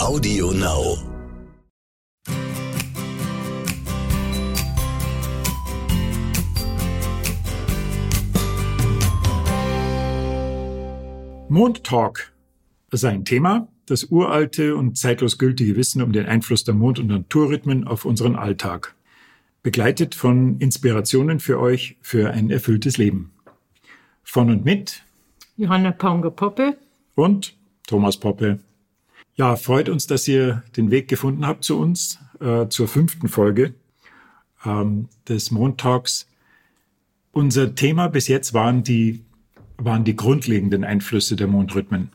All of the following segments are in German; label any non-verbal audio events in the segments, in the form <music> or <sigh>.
Audio Now. Mondtalk ist ein Thema, das uralte und zeitlos gültige Wissen um den Einfluss der Mond- und Naturrhythmen auf unseren Alltag. Begleitet von Inspirationen für euch für ein erfülltes Leben. Von und mit Johanna Paunger-Poppe und Thomas Poppe. Ja, freut uns, dass ihr den Weg gefunden habt zu uns, äh, zur fünften Folge ähm, des Montags. Unser Thema bis jetzt waren die, waren die grundlegenden Einflüsse der Mondrhythmen.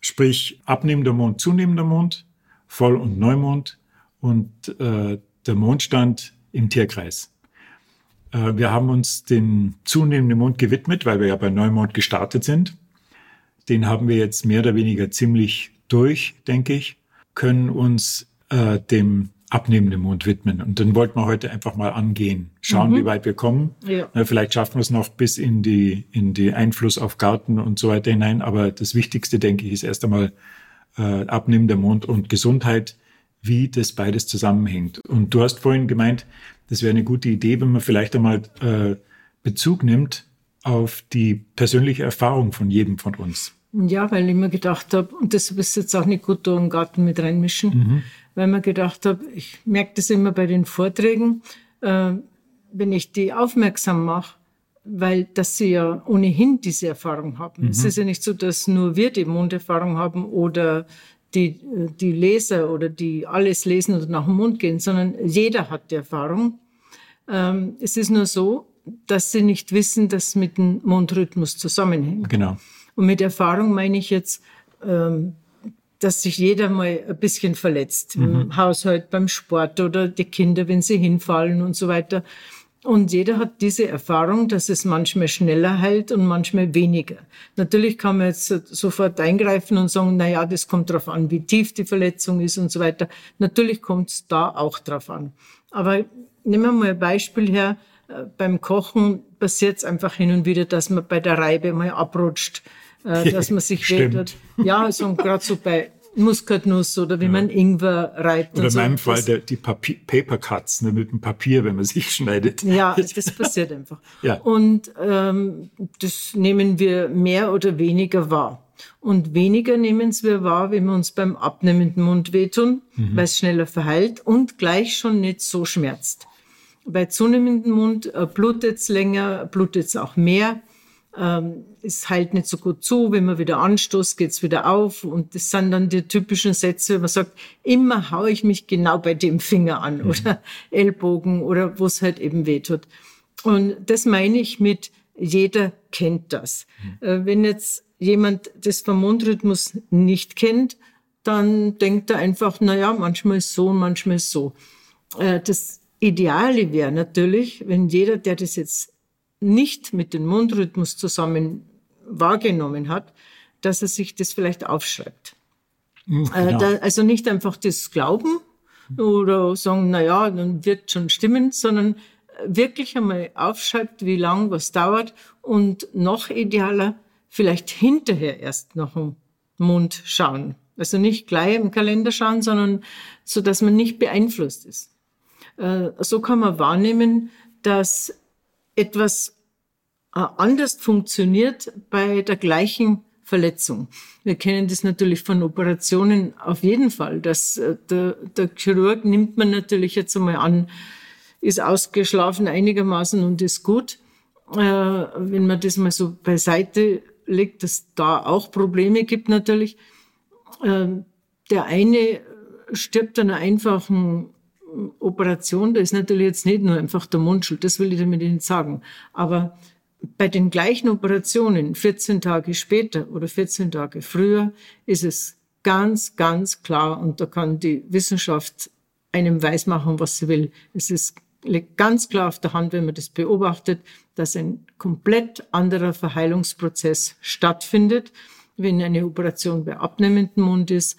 Sprich, abnehmender Mond, zunehmender Mond, Voll- und Neumond und äh, der Mondstand im Tierkreis. Äh, wir haben uns den zunehmenden Mond gewidmet, weil wir ja bei Neumond gestartet sind. Den haben wir jetzt mehr oder weniger ziemlich durch, denke ich, können uns äh, dem abnehmenden Mond widmen. Und dann wollten wir heute einfach mal angehen, schauen, Mhm. wie weit wir kommen. Ja. Na, vielleicht schaffen wir es noch bis in die, in die Einfluss auf Garten und so weiter hinein. Aber das Wichtigste, denke ich, ist erst einmal äh, abnehmender Mond und Gesundheit, wie das beides zusammenhängt. Und du hast vorhin gemeint, das wäre eine gute Idee, wenn man vielleicht einmal äh, Bezug nimmt auf die persönliche Erfahrung von jedem von uns. Ja, weil ich mir gedacht habe, und das ist jetzt auch nicht gut, da im Garten mit reinmischen, weil mir gedacht habe, ich merke das immer bei den Vorträgen, äh, wenn ich die aufmerksam mache, weil dass sie ja ohnehin diese Erfahrung haben. Es ist ja nicht so, dass nur wir die Monderfahrung haben oder die, die Leser oder die alles lesen oder nach dem Mond gehen, sondern jeder hat die Erfahrung. Ähm, es ist nur so, dass sie nicht wissen, dass es mit dem Mondrhythmus zusammenhängt. Genau. Und mit Erfahrung meine ich jetzt, ähm, dass sich jeder mal ein bisschen verletzt. Im Haushalt, beim Sport oder die Kinder, wenn sie hinfallen und so weiter. Und jeder hat diese Erfahrung, dass es manchmal schneller heilt und manchmal weniger. Natürlich kann man jetzt sofort eingreifen und sagen, na ja, das kommt darauf an, wie tief die Verletzung ist und so weiter. Natürlich kommt es da auch drauf an. Aber nehmen wir mal ein Beispiel her. Äh, Beim Kochen passiert es einfach hin und wieder, dass man bei der Reibe mal abrutscht, äh, dass man sich wehtut. Ja, so gerade so bei Muskatnuss oder wie man Ingwer reibt. Oder in so. meinem Fall der, die Papier, Paper Cuts ne, mit dem Papier, wenn man <laughs> sich schneidet. Ja, das passiert einfach. Ja. Und ähm, das nehmen wir mehr oder weniger wahr. Und weniger nehmen wir wahr, wenn wir uns beim abnehmenden Mund wehtun, weil es schneller verheilt und gleich schon nicht so schmerzt. Bei zunehmendem Mund äh, blutet es länger, blutet es auch mehr. Ähm, es heilt nicht so gut zu, wenn man wieder anstoßt, geht es wieder auf. Und das sind dann die typischen Sätze, wenn man sagt, immer hau ich mich genau bei dem Finger an oder <laughs> Ellbogen oder wo es halt eben wehtut. Und das meine ich mit, jeder kennt das. Äh, wenn jetzt jemand das vom Mundrhythmus nicht kennt, dann denkt er einfach, na ja, manchmal ist so, manchmal ist so. Äh, das Ideale wäre natürlich, wenn jeder, der das jetzt nicht mit dem Mundrhythmus zusammen wahrgenommen hat, dass er sich das vielleicht aufschreibt. Äh, genau. da, also nicht einfach das Glauben oder sagen, na ja, dann wird schon stimmen, sondern wirklich einmal aufschreibt, wie lang was dauert und noch idealer vielleicht hinterher erst nach dem Mund schauen. Also nicht gleich im Kalender schauen, sondern so, dass man nicht beeinflusst ist. Äh, so kann man wahrnehmen, dass etwas äh, anders funktioniert bei der gleichen Verletzung. Wir kennen das natürlich von Operationen auf jeden Fall. Dass äh, der, der Chirurg nimmt man natürlich jetzt einmal an, ist ausgeschlafen einigermaßen und ist gut. Äh, wenn man das mal so beiseite legt, dass da auch Probleme gibt natürlich. Ähm, der eine stirbt an einer einfachen Operation, da ist natürlich jetzt nicht nur einfach der Mundschuld, das will ich damit nicht sagen. Aber bei den gleichen Operationen, 14 Tage später oder 14 Tage früher, ist es ganz, ganz klar und da kann die Wissenschaft einem weismachen, was sie will. Es ist liegt ganz klar auf der Hand, wenn man das beobachtet, dass ein komplett anderer Verheilungsprozess stattfindet, wenn eine Operation bei abnehmendem Mund ist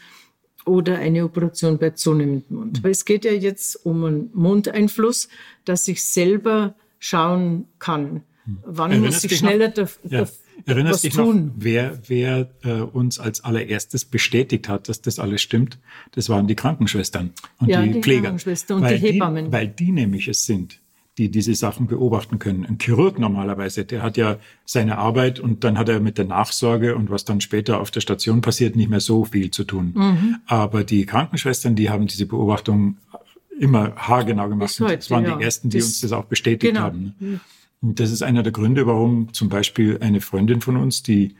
oder eine Operation bei zunehmendem Mund. Aber es geht ja jetzt um einen Mundeinfluss, dass ich selber schauen kann. Wann Erinnerst muss ich schneller der, Ja. der Erinnerst dich tun. noch, wer, wer äh, uns als allererstes bestätigt hat, dass das alles stimmt? Das waren die Krankenschwestern und Ja, die, die Pfleger. Krankenschwestern und weil die Hebammen. weil die nämlich es sind, die diese Sachen beobachten können. Ein Chirurg normalerweise, der hat ja seine Arbeit und dann hat er mit der Nachsorge und was dann später auf der Station passiert, nicht mehr so viel zu tun. Mhm. Aber die Krankenschwestern, die haben diese Beobachtung immer haargenau gemacht. Heute, das waren ja. die ersten, die Das- uns das auch bestätigt Genau. haben. ne? Und das ist einer der Gründe, warum zum Beispiel eine Freundin von uns, die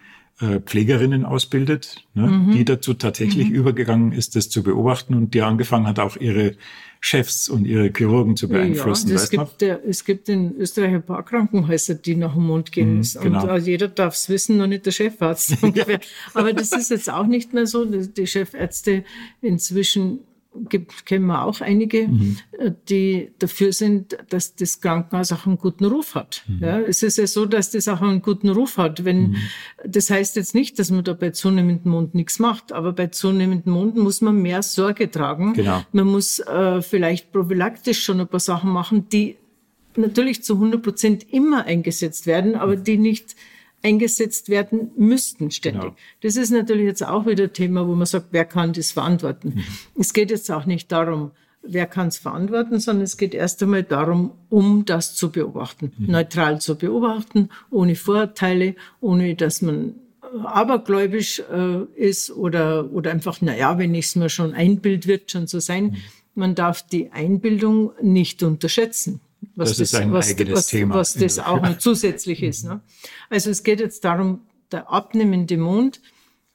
Pflegerinnen ausbildet, ne, Mhm. die dazu tatsächlich übergegangen ist, das zu beobachten und die angefangen hat, auch ihre Chefs und ihre Chirurgen zu beeinflussen. Ja, es, noch? gibt, äh, es gibt in Österreich ein paar Krankenhäuser, die nach dem Mond gehen. genau. Und äh, jeder darf es wissen, nur nicht der Chefarzt. <laughs> ungefähr. Aber das ist jetzt auch nicht mehr so. Die Chefärzte inzwischen gibt, kennen wir auch einige, Mhm. äh, die dafür sind, dass das Krankenhaus auch einen guten Ruf hat. Mhm. Ja, es ist ja so, dass das auch einen guten Ruf hat. Wenn, Das heißt jetzt nicht, dass man da bei zunehmendem Mond nichts macht, aber bei zunehmendem Mond muss man mehr Sorge tragen. Genau. Man muss äh, vielleicht prophylaktisch schon ein paar Sachen machen, die natürlich zu 100 Prozent immer eingesetzt werden, aber die nicht eingesetzt werden müssten ständig. Genau. Das ist natürlich jetzt auch wieder Thema, wo man sagt, wer kann das verantworten? Mhm. Es geht jetzt auch nicht darum, wer kann es verantworten, sondern es geht erst einmal darum, um das zu beobachten, Mhm. neutral zu beobachten, ohne Vorurteile, ohne dass man abergläubisch äh, ist oder, oder einfach, na ja, wenn ich es mir schon einbild, wird schon so sein. Mhm. Man darf die Einbildung nicht unterschätzen. Was Das ist ein was, eigenes was, Thema. Was das auch noch zusätzlich ist. Ne? Also es geht jetzt darum, der abnehmende Mond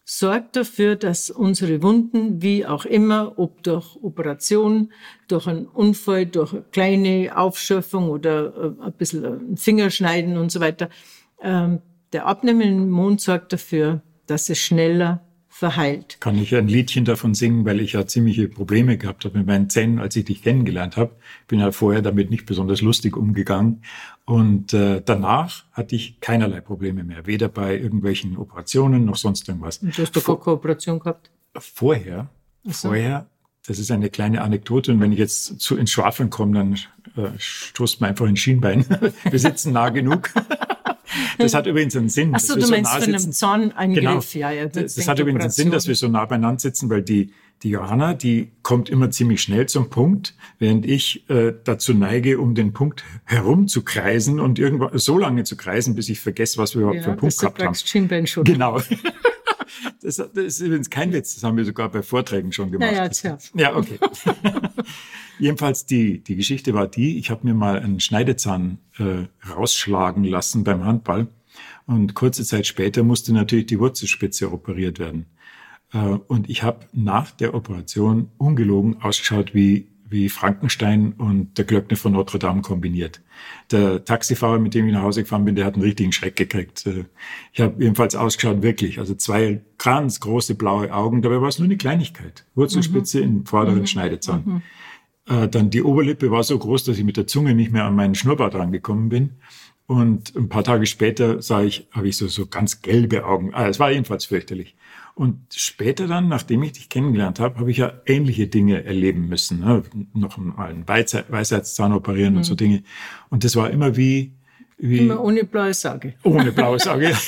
sorgt dafür, dass unsere Wunden, wie auch immer, ob durch Operation, durch einen Unfall, durch eine kleine Aufschürfung oder äh, ein bisschen ein Fingerschneiden und so weiter, ähm, der abnehmende Mond sorgt dafür, dass es schneller verheilt. Kann ich ein Liedchen davon singen, weil ich ja ziemliche Probleme gehabt habe mit meinen Zähnen, als ich dich kennengelernt habe. Bin ja vorher damit nicht besonders lustig umgegangen. Und äh, danach hatte ich keinerlei Probleme mehr, weder bei irgendwelchen Operationen noch sonst irgendwas. Und du hast doch keine Kooperation gehabt. Vorher, so. vorher, das ist eine kleine Anekdote und wenn ich jetzt zu ins Schwafeln komme, dann äh, stoßt man einfach ins Schienbein. <laughs> Wir sitzen nah genug. <laughs> Das hat übrigens einen Sinn. Ach so, dass wir du meinst nah von einem sitzen. Zahneingriff. Genau. Ja, ja, das, das hat übrigens einen Sinn, dass wir so nah beieinander sitzen, weil die, die Johanna, die kommt immer ziemlich schnell zum Punkt, während ich äh, dazu neige, um den Punkt herum zu kreisen und irgendwann so lange zu kreisen, bis ich vergesse, was wir überhaupt für Ja, einen Punkt gehabt haben. sagst, Schienbeinschoner. Genau. <laughs> Das, das ist übrigens kein Witz, das haben wir sogar bei Vorträgen schon gemacht. Ja, ja, tja. <laughs> Ja, okay. <laughs> Jedenfalls die, die Geschichte war die, ich habe mir mal einen Schneidezahn äh, rausschlagen lassen beim Handball und kurze Zeit später musste natürlich die Wurzelspitze operiert werden. Äh, und ich habe nach der Operation ungelogen ausgeschaut wie, wie Frankenstein und der Glöckner von Notre Dame kombiniert. Der Taxifahrer, mit dem ich nach Hause gefahren bin, der hat einen richtigen Schreck gekriegt. Äh, Ich habe jedenfalls ausgeschaut, wirklich. Also zwei ganz große blaue Augen. Dabei war es nur eine Kleinigkeit. Wurzelspitze im vorderen Schneidezahn. Äh, dann die Oberlippe war so groß, dass ich mit der Zunge nicht mehr an meinen Schnurrbart rangekommen bin. Und ein paar Tage später sah ich, habe ich so, so ganz gelbe Augen. Ah, es war jedenfalls fürchterlich. Und später dann, nachdem ich dich kennengelernt habe, habe ich ja ähnliche Dinge erleben müssen. Ne? Noch mal einen Weisheit, Weisheitszahn operieren und so Dinge. Und das war immer wie, wie Immer ohne blaue Sage. ohne blaues Auge. <laughs>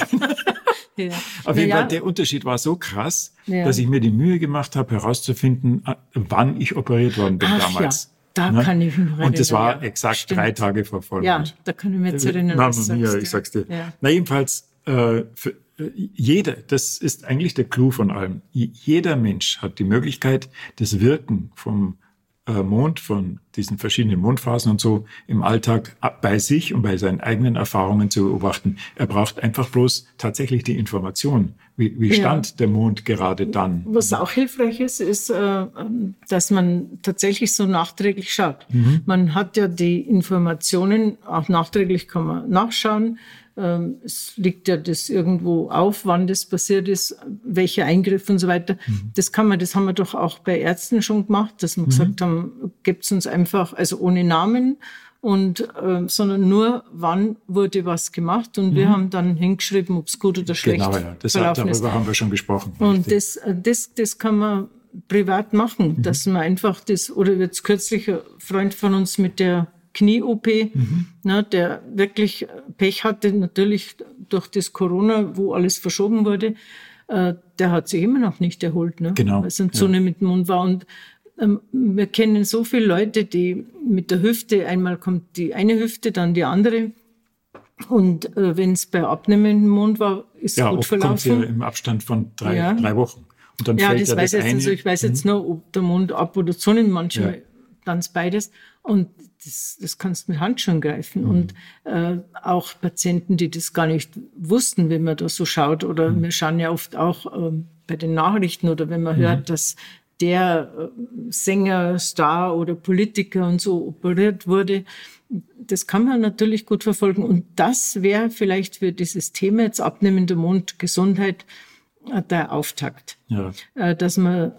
Ja. Auf jeden Naja, Fall, der Unterschied war so krass, Ja. dass ich mir die Mühe gemacht habe, herauszufinden, äh, wann ich operiert worden bin Ach damals. ja, da kann ich mich noch Und das war erinnern, ja. exakt Stimmt. drei Tage vor Vollmond. Ja, da kann ich mich jetzt erinnern. Mamma was sagst, ich sag's dir. Ja. Na jedenfalls, äh, für, äh, jeder, das ist eigentlich der Clou von allem. Jeder Mensch hat die Möglichkeit, das Wirken vom äh, Mond, von diesen verschiedenen Mondphasen und so im Alltag ab- bei sich und bei seinen eigenen Erfahrungen zu beobachten. Er braucht einfach bloß tatsächlich die Information. Wie, wie Ja. stand der Mond gerade dann? Was auch hilfreich ist, ist, äh, dass man tatsächlich so nachträglich schaut. Mhm. Man hat ja die Informationen, auch nachträglich kann man nachschauen. Ähm, Es liegt ja das irgendwo auf, wann das passiert ist, welcher Eingriff und so weiter. Mhm. Das kann man, das haben wir doch auch bei Ärzten schon gemacht, dass wir gesagt haben, gibt's uns einfach, also ohne Namen und äh, sondern nur, wann wurde was gemacht und wir haben dann hingeschrieben, ob es gut oder schlecht Mhm. Genau, ja. Das, verlaufen ist. darüber haben wir schon gesprochen. Und Richtig. das, das, das kann man privat machen, Mhm. dass man einfach das, oder jetzt kürzlich ein Freund von uns mit der Knie-OP, mhm. der wirklich Pech hatte, natürlich durch das Corona, wo alles verschoben wurde. Äh, der hat sich immer noch nicht erholt, ne? genau, weil es eine Zone ja. mit dem Mund war. Und ähm, wir kennen so viele Leute, die mit der Hüfte, einmal kommt die eine Hüfte, dann die andere. Und äh, wenn es bei abnehmendem Mund war, ist ja, gut oft verlaufen. Kommt ja im Abstand von drei, ja. drei Wochen. Und dann ja, fällt das ja weiß das jetzt eine. Also ich weiß jetzt mhm. nur, ob der Mund ab oder Zunge manchmal ja. ganz beides. Und das, das kannst du mit Handschuhen greifen. Mhm. Und äh, auch Patienten, die das gar nicht wussten, wenn man da so schaut, oder mhm. wir schauen ja oft auch äh, bei den Nachrichten oder wenn man mhm. hört, dass der äh, Sänger, Star oder Politiker und so operiert wurde. Das kann man natürlich gut verfolgen. Und das wäre vielleicht für dieses Thema jetzt abnehmende Mundgesundheit äh, der Auftakt. Ja. Äh, dass man,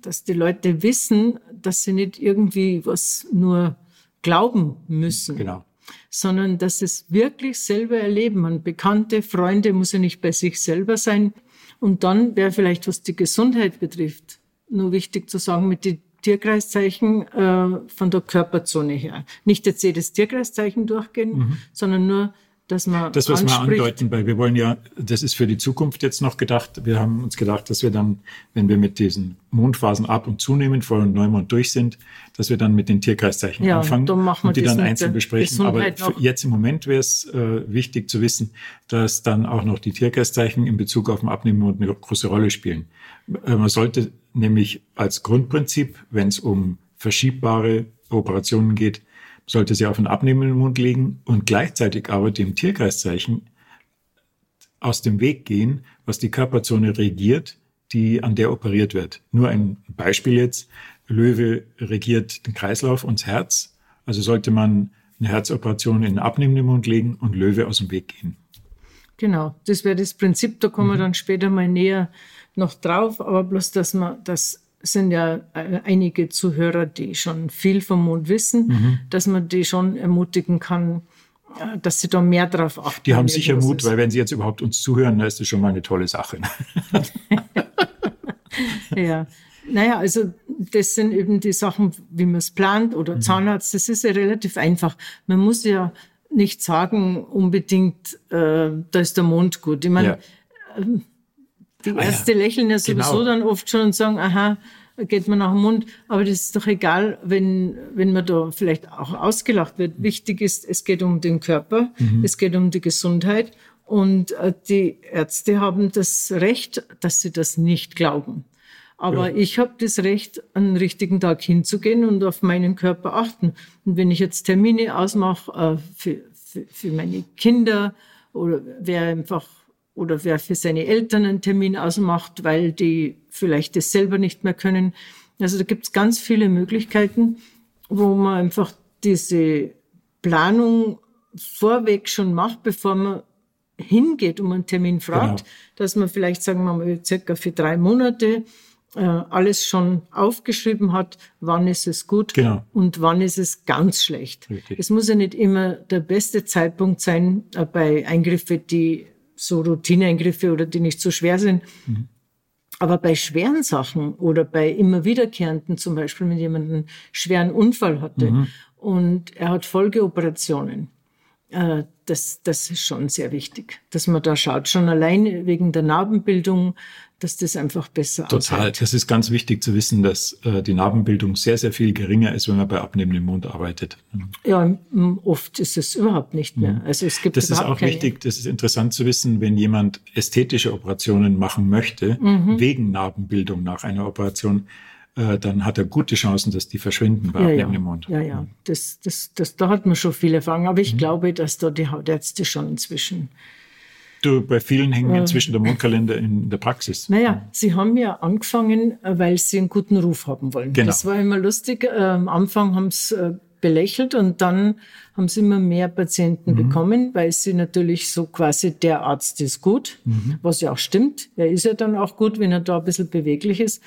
dass die Leute wissen, dass sie nicht irgendwie was nur glauben müssen. Genau. Sondern dass es wirklich selber erleben. Man Bekannte, Freunde muss ja nicht bei sich selber sein. Und dann wäre vielleicht, was die Gesundheit betrifft, nur wichtig zu sagen, mit den Tierkreiszeichen äh, von der Körperzone her. Nicht jetzt jedes Tierkreiszeichen durchgehen, mhm. sondern nur dass man das, was wir andeuten, weil wir wollen ja, das ist für die Zukunft jetzt noch gedacht. Wir haben uns gedacht, dass wir dann, wenn wir mit diesen Mondphasen ab und zunehmen, Voll- und Neumond durch sind, dass wir dann mit den Tierkreiszeichen ja, anfangen und die dann einzeln besprechen. Aber jetzt im Moment wäre es äh, wichtig zu wissen, dass dann auch noch die Tierkreiszeichen in Bezug auf den Abnehmmond eine große Rolle spielen. Äh, man sollte nämlich als Grundprinzip, wenn es um verschiebbare Operationen geht, sollte sie auf den abnehmenden Mund legen und gleichzeitig aber dem Tierkreiszeichen aus dem Weg gehen, was die Körperzone regiert, die an der operiert wird. Nur ein Beispiel jetzt. Löwe regiert den Kreislauf und das Herz. Also sollte man eine Herzoperation in den abnehmenden Mund legen und Löwe aus dem Weg gehen. Genau, das wäre das Prinzip. Da kommen mhm. wir dann später mal näher noch drauf. Aber bloß, dass man das sind ja äh, einige Zuhörer, die schon viel vom Mond wissen, mhm. dass man die schon ermutigen kann, äh, dass sie da mehr drauf achten. Die haben sicher Mut, weil wenn sie jetzt überhaupt uns zuhören, dann ist das schon mal eine tolle Sache. <laughs> ja. Naja, also das sind eben die Sachen, wie man es plant oder mhm. Zahnarzt, das ist ja relativ einfach. Man muss ja nicht sagen unbedingt, äh, da ist der Mond gut. Ich meine, ja. ähm, die Ärzte ah, ja. lächeln ja sowieso genau. dann oft schon und sagen, aha, geht man nach dem Mund. Aber das ist doch egal, wenn, wenn man da vielleicht auch ausgelacht wird. Wichtig ist, es geht um den Körper, mhm. es geht um die Gesundheit. Und äh, die Ärzte haben das Recht, dass sie das nicht glauben. Aber ja. ich habe das Recht, an richtigen Tag hinzugehen und auf meinen Körper achten. Und wenn ich jetzt Termine ausmache äh, für, für, für meine Kinder oder wer einfach oder wer für seine Eltern einen Termin ausmacht, weil die vielleicht das selber nicht mehr können. Also da gibt es ganz viele Möglichkeiten, wo man einfach diese Planung vorweg schon macht, bevor man hingeht und einen Termin fragt, genau. dass man vielleicht, sagen wir mal, circa für drei Monate äh, alles schon aufgeschrieben hat, wann ist es gut genau. und wann ist es ganz schlecht. Richtig. Es muss ja nicht immer der beste Zeitpunkt sein äh, bei Eingriffen, die so Routineeingriffe oder die nicht so schwer sind. Mhm. Aber bei schweren Sachen oder bei immer wiederkehrenden, zum Beispiel, wenn jemand einen schweren Unfall hatte mhm. und er hat Folgeoperationen, das, das ist schon sehr wichtig, dass man da schaut. Schon allein wegen der Narbenbildung dass das einfach besser Total. Aushält. Das ist ganz wichtig zu wissen, dass äh, die Narbenbildung sehr, sehr viel geringer ist, wenn man bei abnehmendem Mund arbeitet. Ja, oft ist es überhaupt nicht mehr. Mhm. Also es gibt das ist auch keine... wichtig, das ist interessant zu wissen, wenn jemand ästhetische Operationen machen möchte, mhm. wegen Narbenbildung nach einer Operation, äh, dann hat er gute Chancen, dass die verschwinden bei ja, ja. Mund. Ja, ja, das, das, das, da hat man schon viele Erfahrungen. Aber ich mhm. glaube, dass da die Hautärzte schon inzwischen Du, bei vielen hängen inzwischen der Mondkalender in der Praxis. Naja, sie haben ja angefangen, äh, weil sie einen guten Ruf haben wollen. Genau. Das war immer lustig. Äh, am Anfang haben sie belächelt und dann haben sie immer mehr Patienten mhm. bekommen, weil sie natürlich so quasi der Arzt ist gut, mhm. was ja auch stimmt. Er ist ja dann auch gut, wenn er da ein bisschen beweglich ist.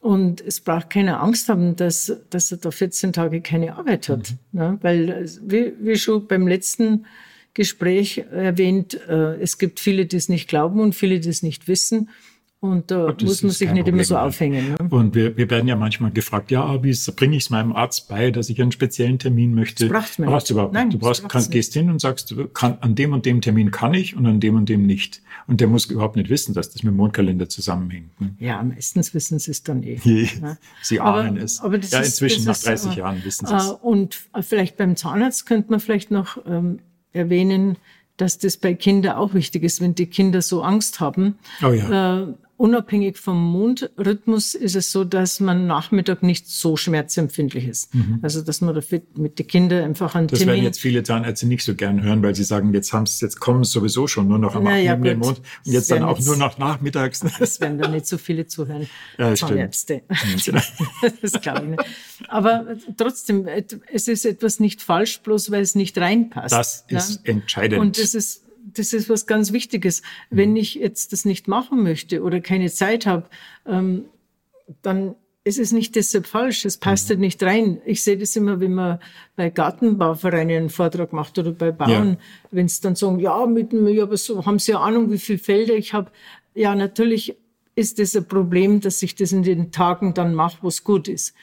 Und es braucht keine Angst haben, dass, dass er da 14 Tage keine Arbeit hat. Mhm. Ja, weil, wie, wie schon beim letzten Gespräch erwähnt, äh, es gibt viele, die es nicht glauben und viele, die es nicht wissen. Und da Das muss man ist sich nicht immer Problem, so ja. aufhängen. Ne? Und wir, wir werden ja manchmal gefragt, ja, wie bringe ich es meinem Arzt bei, dass ich einen speziellen Termin möchte? Das brauchst du überhaupt Nein, nicht. Du brauchst, kannst, gehst hin und sagst, kann, an dem und dem Termin kann ich und an dem und dem nicht. Und der muss überhaupt nicht wissen, dass das mit dem Mondkalender zusammenhängt. Ne? Ja, meistens wissen sie es dann eh. ne? Sie Aber- ahnen es. aber das ja, ist- inzwischen das nach ist, 30 äh, Jahren wissen sie es. Äh, und vielleicht beim Zahnarzt könnte man vielleicht noch ähm, erwähnen, dass das bei Kindern auch wichtig ist, wenn die Kinder so Angst haben. Oh ja. Äh, unabhängig vom Mondrhythmus ist es so, dass man Nachmittag nicht so schmerzempfindlich ist. Also dass man dafür mit den Kindern einfach einen Mhm. Das werden Termin jetzt viele Zahnärzte nicht so gern hören, weil sie sagen, jetzt haben es, jetzt kommen es sowieso schon nur noch am Na ja, Abnehmen im gut. Mond und jetzt dann auch jetzt- nur noch nachmittags. <laughs> Es werden da nicht so viele zuhören. Ja, das stimmt. Zahnärzte. genau. <laughs> das glaube ich nicht. Aber trotzdem, es ist etwas nicht falsch, bloß weil es nicht reinpasst. Das ist entscheidend. Und das ist, das ist was ganz Wichtiges. Wenn ich jetzt das nicht machen möchte oder keine Zeit habe, ähm, dann ist es nicht deshalb falsch. Es passt halt nicht rein. Ich sehe das immer, wenn man bei Gartenbauvereinen einen Vortrag macht oder bei Bauern, wenn sie dann sagen, ja, mit dem, ja, aber so haben sie ja Ahnung, wie viele Felder ich habe. Ja, natürlich ist das ein Problem, dass ich das in den Tagen dann mache, wo es gut ist.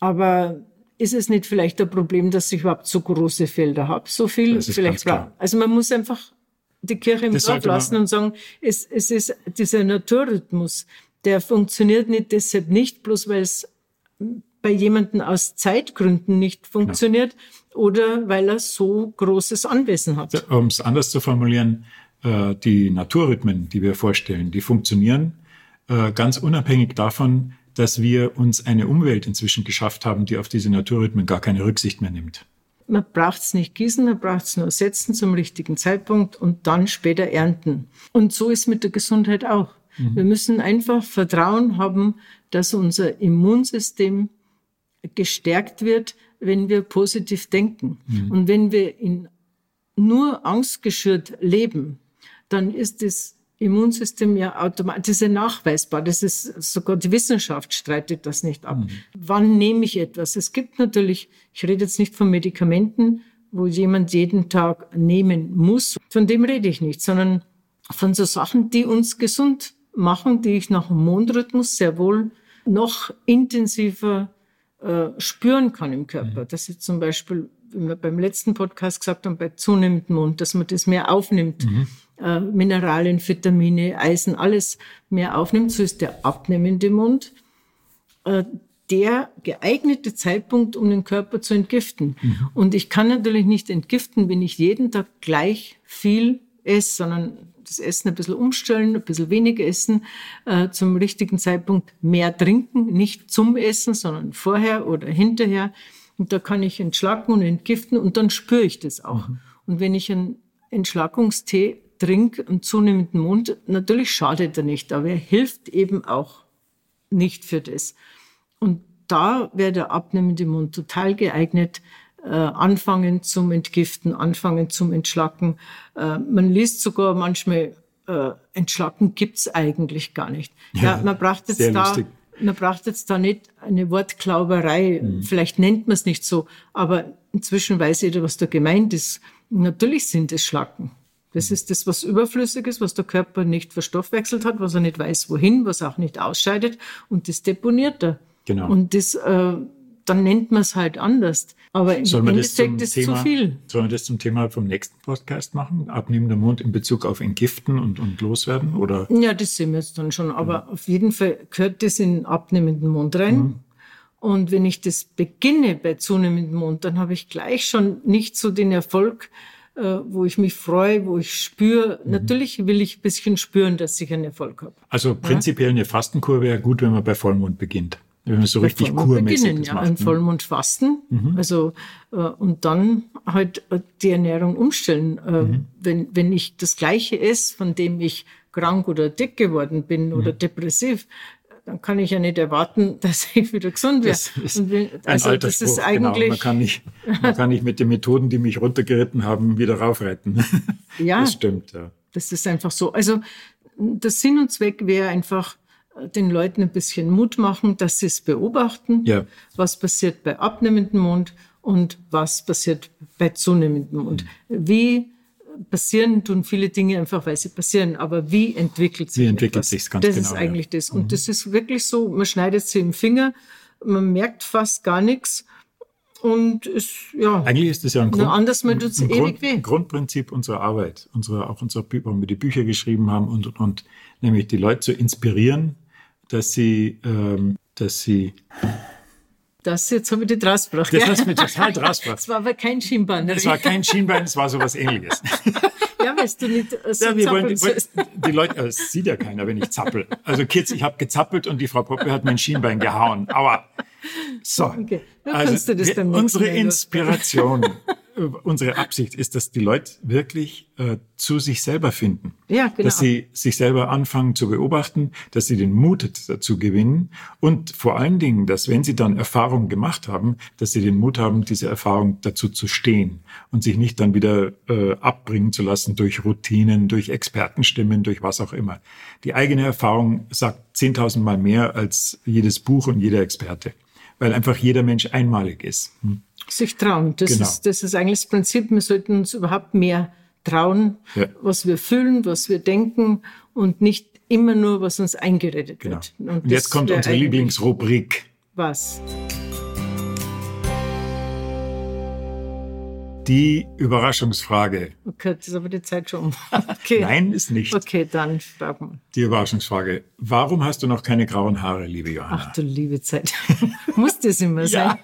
Aber ist es nicht vielleicht ein Problem, dass ich überhaupt so große Felder habe? So viel Das ist vielleicht. ganz klar. Also man muss einfach die Kirche im Das Dorf lassen und sagen, es, es ist dieser Naturrhythmus, der funktioniert nicht deshalb nicht, bloß weil es bei jemandem aus Zeitgründen nicht funktioniert oder weil er so großes Anwesen hat. Um es anders zu formulieren, äh, die Naturrhythmen, die wir vorstellen, die funktionieren äh, ganz unabhängig davon, dass wir uns eine Umwelt inzwischen geschafft haben, die auf diese Naturrhythmen gar keine Rücksicht mehr nimmt. Man braucht es nicht gießen, man braucht es nur setzen zum richtigen Zeitpunkt und dann später ernten. Und so ist mit der Gesundheit auch. Wir müssen einfach Vertrauen haben, dass unser Immunsystem gestärkt wird, wenn wir positiv denken. Und wenn wir in nur angstgeschürt leben, dann ist das Immunsystem ja automatisch, das ist ja nachweisbar. Das ist sogar die Wissenschaft streitet das nicht ab. Wann nehme ich etwas? Es gibt natürlich, ich rede jetzt nicht von Medikamenten, wo jemand jeden Tag nehmen muss. Von dem rede ich nicht, sondern von so Sachen, die uns gesund machen, die ich nach dem Mondrhythmus sehr wohl noch intensiver äh, spüren kann im Körper. Das ist zum Beispiel, wie wir beim letzten Podcast gesagt haben, bei zunehmendem Mond, dass man das mehr aufnimmt. Äh, Mineralien, Vitamine, Eisen, alles mehr aufnimmt. So ist der abnehmende Mond äh, der geeignete Zeitpunkt, um den Körper zu entgiften. Und ich kann natürlich nicht entgiften, wenn ich jeden Tag gleich viel esse, sondern das Essen ein bisschen umstellen, ein bisschen weniger essen, äh, zum richtigen Zeitpunkt mehr trinken, nicht zum Essen, sondern vorher oder hinterher. Und da kann ich entschlacken und entgiften und dann spüre ich das auch. Und wenn ich einen Entschlackungstee trinke am zunehmenden Mond, natürlich schadet er nicht, aber er hilft eben auch nicht für das. Und da wäre der abnehmende Mund total geeignet, äh, anfangen zum Entgiften, anfangen zum Entschlacken. Äh, man liest sogar manchmal, äh, Entschlacken gibt's eigentlich gar nicht. Ja, man braucht jetzt da, lustig. man braucht jetzt da nicht eine Wortklauberei. Vielleicht nennt man es nicht so, aber inzwischen weiß jeder, was da gemeint ist. Natürlich sind es Schlacken. Das ist das, was überflüssig ist, was der Körper nicht verstoffwechselt hat, was er nicht weiß, wohin, was er auch nicht ausscheidet. Und das deponiert er. Genau. Und das, äh, dann nennt man es halt anders. Aber im Endeffekt ist Thema, zu viel. Sollen wir das zum Thema vom nächsten Podcast machen? Abnehmender Mond in Bezug auf Entgiften und, und Loswerden? Oder? Ja, das sehen wir jetzt dann schon. Aber auf jeden Fall gehört das in abnehmenden Mond rein. Und wenn ich das beginne bei zunehmendem Mond, dann habe ich gleich schon nicht so den Erfolg, wo ich mich freue, wo ich spüre. Natürlich will ich ein bisschen spüren, dass ich einen Erfolg habe. Also prinzipiell eine Fastenkur wäre gut, wenn man bei Vollmond beginnt. Wenn man so richtig Vollmond kurmäßig beginnen, ja, macht. ein ne? Vollmond fasten, also äh, und dann halt äh, die Ernährung umstellen. Äh, Mhm. wenn, wenn ich das Gleiche esse, von dem ich krank oder dick geworden bin Mhm. oder depressiv, dann kann ich ja nicht erwarten, <laughs> dass ich wieder gesund werde. Das ist wenn- ein also alter das ist Spruch, eigentlich genau. Man kann, nicht, man kann nicht mit den Methoden, die mich runtergeritten haben, wieder raufreiten. <laughs> Ja. Das stimmt, ja. Das ist einfach so. Also der Sinn und Zweck wäre einfach, äh, den Leuten ein bisschen Mut machen, dass sie es beobachten, Ja. was passiert bei abnehmendem Mond und was passiert bei zunehmendem Mond. Wie passieren tun viele Dinge einfach, weil sie passieren. Aber wie entwickelt sich Wie entwickelt sich's ganz Das genau, ist ja. eigentlich das. Und das ist wirklich so, man schneidet sie im Finger, man merkt fast gar nichts. Und es, ja, Eigentlich ist das ja ein, Grund, anders mal tut's ein ewig Grund, weh. Grundprinzip unserer Arbeit, unserer, auch unserer, warum wir die Bücher geschrieben haben und, und, und nämlich die Leute zu inspirieren, dass sie, ähm, dass sie, das jetzt habe ich dich rausgebracht. das ja. hast mich total draus Das war aber kein Schienbein. Es war kein Schienbein, es war sowas ähnliches. <laughs> ja, weißt du nicht äh, so Ja, wir wollen, die, sollst. die Leute, äh, es sieht ja keiner, wenn ich zappel. Also Kids, ich habe gezappelt und die Frau Poppe hat mein Schienbein gehauen. Aber so, Okay, dann also das wir, unsere Inspiration, äh, <laughs> unsere Absicht ist, dass die Leute wirklich äh, zu sich selber finden. Ja, genau. Dass sie sich selber anfangen zu beobachten, dass sie den Mut dazu gewinnen und vor allen Dingen, dass wenn sie dann Erfahrungen gemacht haben, dass sie den Mut haben, diese Erfahrung dazu zu stehen und sich nicht dann wieder äh, abbringen zu lassen durch Routinen, durch Expertenstimmen, durch was auch immer. Die eigene Erfahrung sagt 10.000 Mal mehr als jedes Buch und jeder Experte, weil einfach jeder Mensch einmalig ist. Hm. Sich trauen. Das, Genau. ist, das ist eigentlich das Prinzip. Wir sollten uns überhaupt mehr trauen, Ja. was wir fühlen, was wir denken und nicht immer nur, was uns eingeredet Genau. wird. Und, das jetzt kommt unsere Lieblingsrubrik. Was? Die Überraschungsfrage. Okay, das ist aber die Zeit schon um. <laughs> Okay. Nein, ist nicht. Okay, dann frag mal. Die Überraschungsfrage. Warum hast du noch keine grauen Haare, liebe Johanna? Ach du liebe Zeit. <laughs> Muss das immer sein? ja.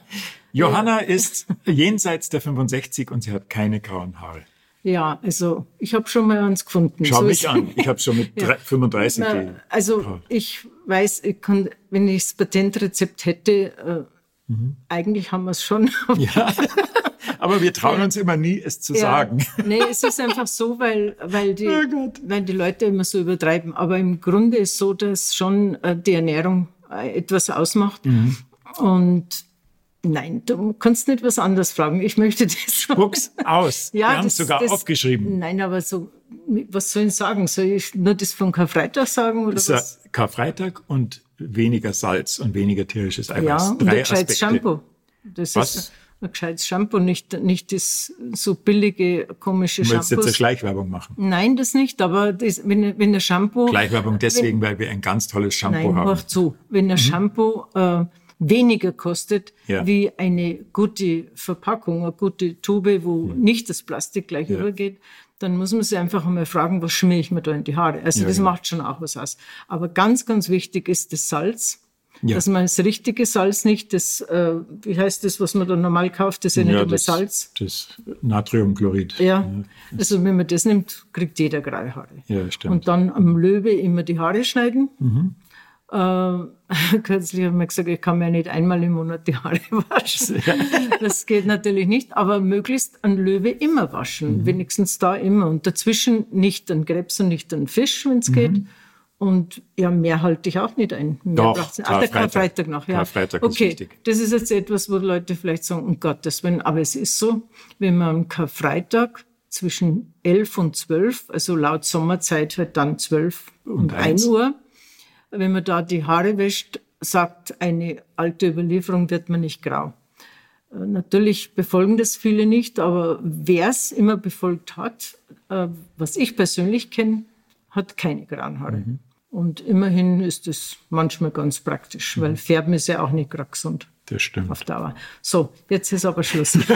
Johanna ist jenseits der 65 und sie hat keine grauen Haare. Ja, also ich habe schon mal eins gefunden. Schau So mich an. Ich habe schon mit <laughs> Ja. drei- 35 Na, also Frau. ich weiß, ich kann, wenn ich das Patentrezept hätte, äh, eigentlich haben wir es schon. Mhm. <laughs> Ja. Aber wir trauen uns immer nie, es zu sagen. Nee, es ist einfach so, weil, weil, die, <laughs> Oh weil die Leute immer so übertreiben. Aber im Grunde ist so, dass schon äh, die Ernährung äh, etwas ausmacht. Mhm. Und nein, du kannst nicht was anderes fragen. Ich möchte das. <laughs> Spuck's aus. Ja, wir haben es das- sogar das- aufgeschrieben. Nein, aber so, was soll ich sagen? Soll ich nur das von Karfreitag sagen oder ist was? Karfreitag und weniger Salz und weniger tierisches Eiweiß. Ja, und Drei ein gescheites Aspekte. Shampoo. Das Was? ist ein gescheites Shampoo, nicht, nicht das so billige, komische Du willst jetzt eine. Schleichwerbung machen. Nein, das nicht, aber das, wenn, wenn der Shampoo. Schleichwerbung deswegen, weil wir ein ganz tolles Shampoo Nein, haben. hör zu. Wenn ein Shampoo äh, weniger kostet Ja. wie eine gute Verpackung, eine gute Tube, wo nicht das Plastik gleich übergeht, dann muss man sich einfach einmal fragen, was schmier ich mir da in die Haare? Also Ja, das genau. macht schon auch was aus. Aber ganz, ganz wichtig ist das Salz. Ja. Dass man das richtige Salz nicht, das, äh, wie heißt das, was man da normal kauft, das ist ja nicht Ja, immer Salz. das Natriumchlorid. Ja, also wenn man das nimmt, kriegt jeder graue Haare. Ja, stimmt. Und dann am Löwe immer die Haare schneiden. Mhm. Äh, <laughs> kürzlich haben wir gesagt, ich kann mir nicht einmal im Monat die Haare <laughs> waschen. Das geht natürlich nicht, aber möglichst ein Löwe immer Mhm. waschen, wenigstens da immer. Und dazwischen nicht ein Krebs und nicht ein Fisch, wenn es geht. Und ja, mehr halte ich auch nicht ein. Mehr Mhm. Doch, braucht's nicht. Ach, der Karfreitag. Noch, ja. Karfreitag ist okay, wichtig. das ist jetzt etwas, wo Leute vielleicht sagen, um Gottes Willen, aber es ist so, wenn man am Karfreitag zwischen 11 und 12, also laut Sommerzeit halt dann 12 und, 1 eins. Uhr, wenn man da die Haare wäscht, sagt eine alte Überlieferung, wird man nicht grau. Äh, Natürlich befolgen das viele nicht, aber wer es immer befolgt hat, äh, was ich persönlich kenne, hat keine grauen Haare. Und immerhin ist es manchmal ganz praktisch, weil Färben ist ja auch nicht gerade gesund Das stimmt. auf Dauer. So, jetzt ist aber Schluss. <laughs>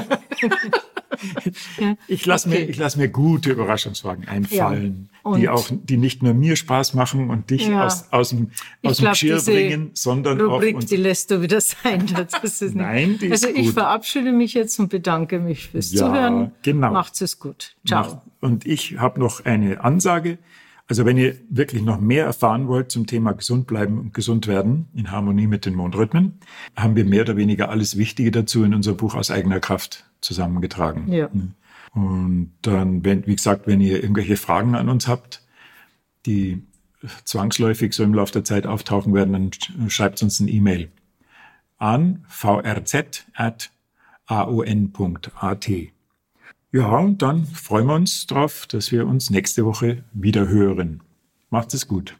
Ich lasse Okay. mir, ich lass mir gute Überraschungsfragen einfallen, Ja. die auch, die nicht nur mir Spaß machen und dich Ja. aus, aus dem, aus dem glaube, Geschirr diese bringen, sondern Rubrik, auch uns. die lässt du wieder sein. Nein, die ist also ich gut. verabschiede mich jetzt und bedanke mich fürs Ja, Zuhören. genau. Macht's es gut. Ciao. macht. Und ich habe noch eine Ansage. Also wenn ihr wirklich noch mehr erfahren wollt zum Thema gesund bleiben und gesund werden in Harmonie mit den Mondrhythmen, haben wir mehr oder weniger alles Wichtige dazu in unser Buch aus eigener Kraft zusammengetragen. Ja. Und dann, wenn, wie gesagt, wenn ihr irgendwelche Fragen an uns habt, die zwangsläufig so im Laufe der Zeit auftauchen werden, dann sch- schreibt uns eine E-Mail an vrz.aon.at. Ja, und dann freuen wir uns drauf, dass wir uns nächste Woche wieder hören. Macht es gut.